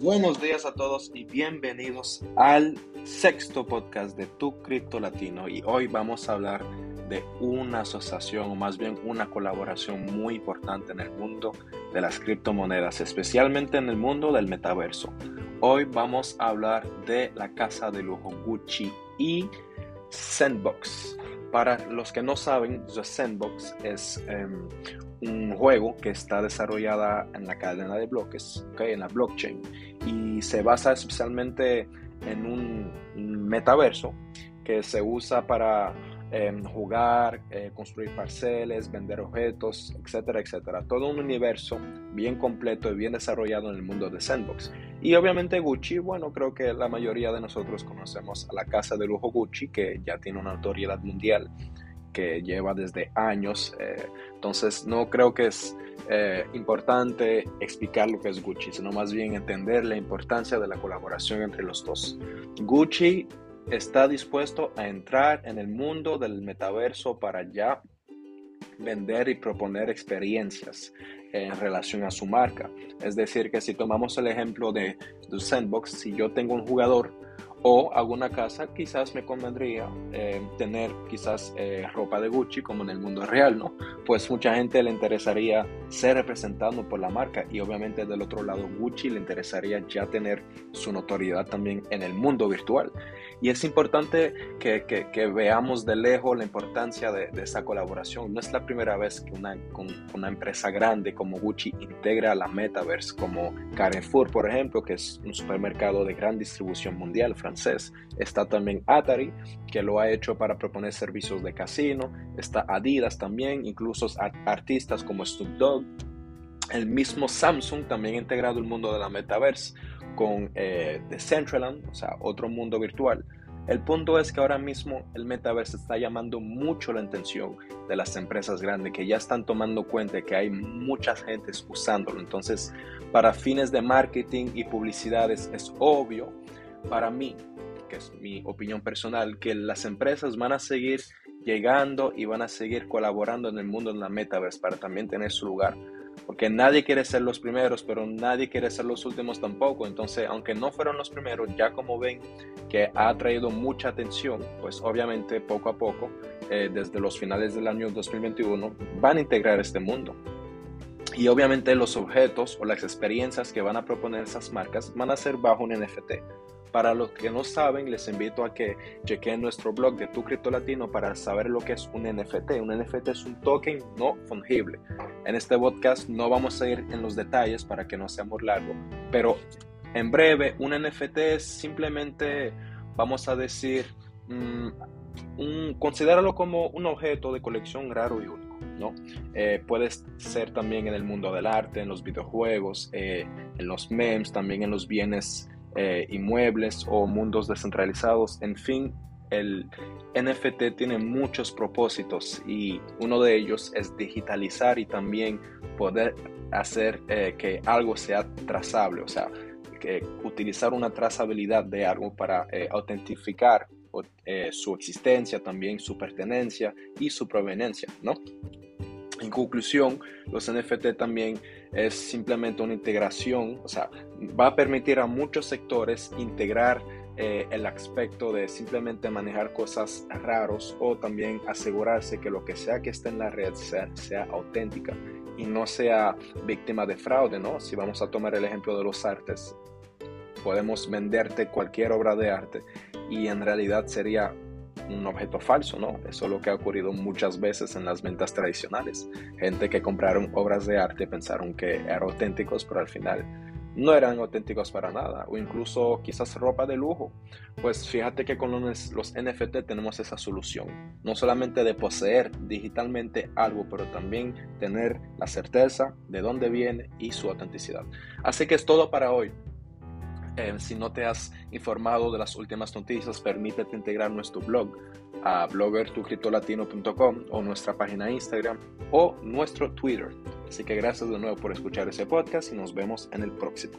Buenos días a todos y bienvenidos al sexto podcast de Tu Cripto Latino y hoy vamos a hablar de una asociación o más bien una colaboración muy importante en el mundo de las criptomonedas, especialmente en el mundo del metaverso. Hoy vamos a hablar de la casa de lujo Gucci y Sandbox. Para los que no saben, The Sandbox es um, un juego que está desarrollada en la cadena de bloques, okay, en la blockchain, y se basa especialmente en un metaverso que se usa para eh, jugar, eh, construir parcelas, vender objetos, etcétera, etcétera. Todo un universo bien completo y bien desarrollado en el mundo de Sandbox. Y obviamente Gucci, bueno, creo que la mayoría de nosotros conocemos a la casa de lujo Gucci, que ya tiene una autoridad mundial que lleva desde años. Eh, entonces, no creo que es eh, importante explicar lo que es Gucci, sino más bien entender la importancia de la colaboración entre los dos. Gucci está dispuesto a entrar en el mundo del metaverso para ya vender y proponer experiencias en relación a su marca. Es decir, que si tomamos el ejemplo de, de Sandbox, si yo tengo un jugador o alguna casa, quizás me convendría eh, tener quizás eh, ropa de Gucci como en el mundo real, ¿no? Pues mucha gente le interesaría ser representado por la marca y obviamente del otro lado Gucci le interesaría ya tener su notoriedad también en el mundo virtual. Y es importante que, que, veamos de lejos la importancia de, de, esa colaboración. No es la primera vez que una, una empresa grande como Gucci integra la Metaverse, como Carrefour, por ejemplo, que es un supermercado de gran distribución mundial Está también Atari, que lo ha hecho para proponer servicios de casino. Está Adidas también, incluso artistas como Snoop Dogg. El mismo Samsung también ha integrado el mundo de la metaverse con eh, Decentraland, o sea, otro mundo virtual. El punto es que ahora mismo el metaverse está llamando mucho la atención de las empresas grandes que ya están tomando cuenta que hay muchas gentes usándolo. Entonces, para fines de marketing y publicidades es obvio para mí, que es mi opinión personal, que las empresas van a seguir llegando y van a seguir colaborando en el mundo de la metaverse para también tener su lugar. Porque nadie quiere ser los primeros, pero nadie quiere ser los últimos tampoco. Entonces, aunque no fueron los primeros, ya como ven que ha traído mucha atención, pues obviamente poco a poco, eh, desde los finales del año 2021, van a integrar este mundo. Y obviamente los objetos o las experiencias que van a proponer esas marcas van a ser bajo un NFT. Para los que no saben, les invito a que chequen nuestro blog de Tu Cripto Latino para saber lo que es un NFT. Un NFT es un token no fungible. En este podcast no vamos a ir en los detalles para que no sea muy largo, pero en breve, un NFT es simplemente, vamos a decir, un, considéralo como un objeto de colección raro y único. ¿no? Eh, puede ser también en el mundo del arte, en los videojuegos, eh, en los memes, también en los bienes eh, inmuebles o mundos descentralizados. En fin, el NFT tiene muchos propósitos y uno de ellos es digitalizar y también poder hacer eh, que algo sea trazable, o sea, que utilizar una trazabilidad de algo para eh, autentificar su existencia, también su pertenencia y su proveniencia, ¿no? Conclusión, los NFT también es simplemente una integración, o sea, va a permitir a muchos sectores integrar eh, el aspecto de simplemente manejar cosas raros o también asegurarse que lo que sea que esté en la red sea auténtica y no sea víctima de fraude, ¿no? Si vamos a tomar el ejemplo de los artes, podemos venderte cualquier obra de arte y en realidad sería un objeto falso, ¿no? Es lo que ha ocurrido muchas veces en las ventas tradicionales. Gente que compraron obras de arte pensaron que eran auténticos, pero al final no eran auténticos para nada, o incluso quizás ropa de lujo. Pues fíjate que con los NFT tenemos esa solución, no solamente de poseer digitalmente algo, pero también tener la certeza de dónde viene y su autenticidad. Así que es todo para hoy. Eh, si no te has informado de las últimas noticias, permítete integrar nuestro blog a bloggertucriptolatino.com o nuestra página Instagram o nuestro Twitter. Así que gracias de nuevo por escuchar ese podcast y nos vemos en el próximo.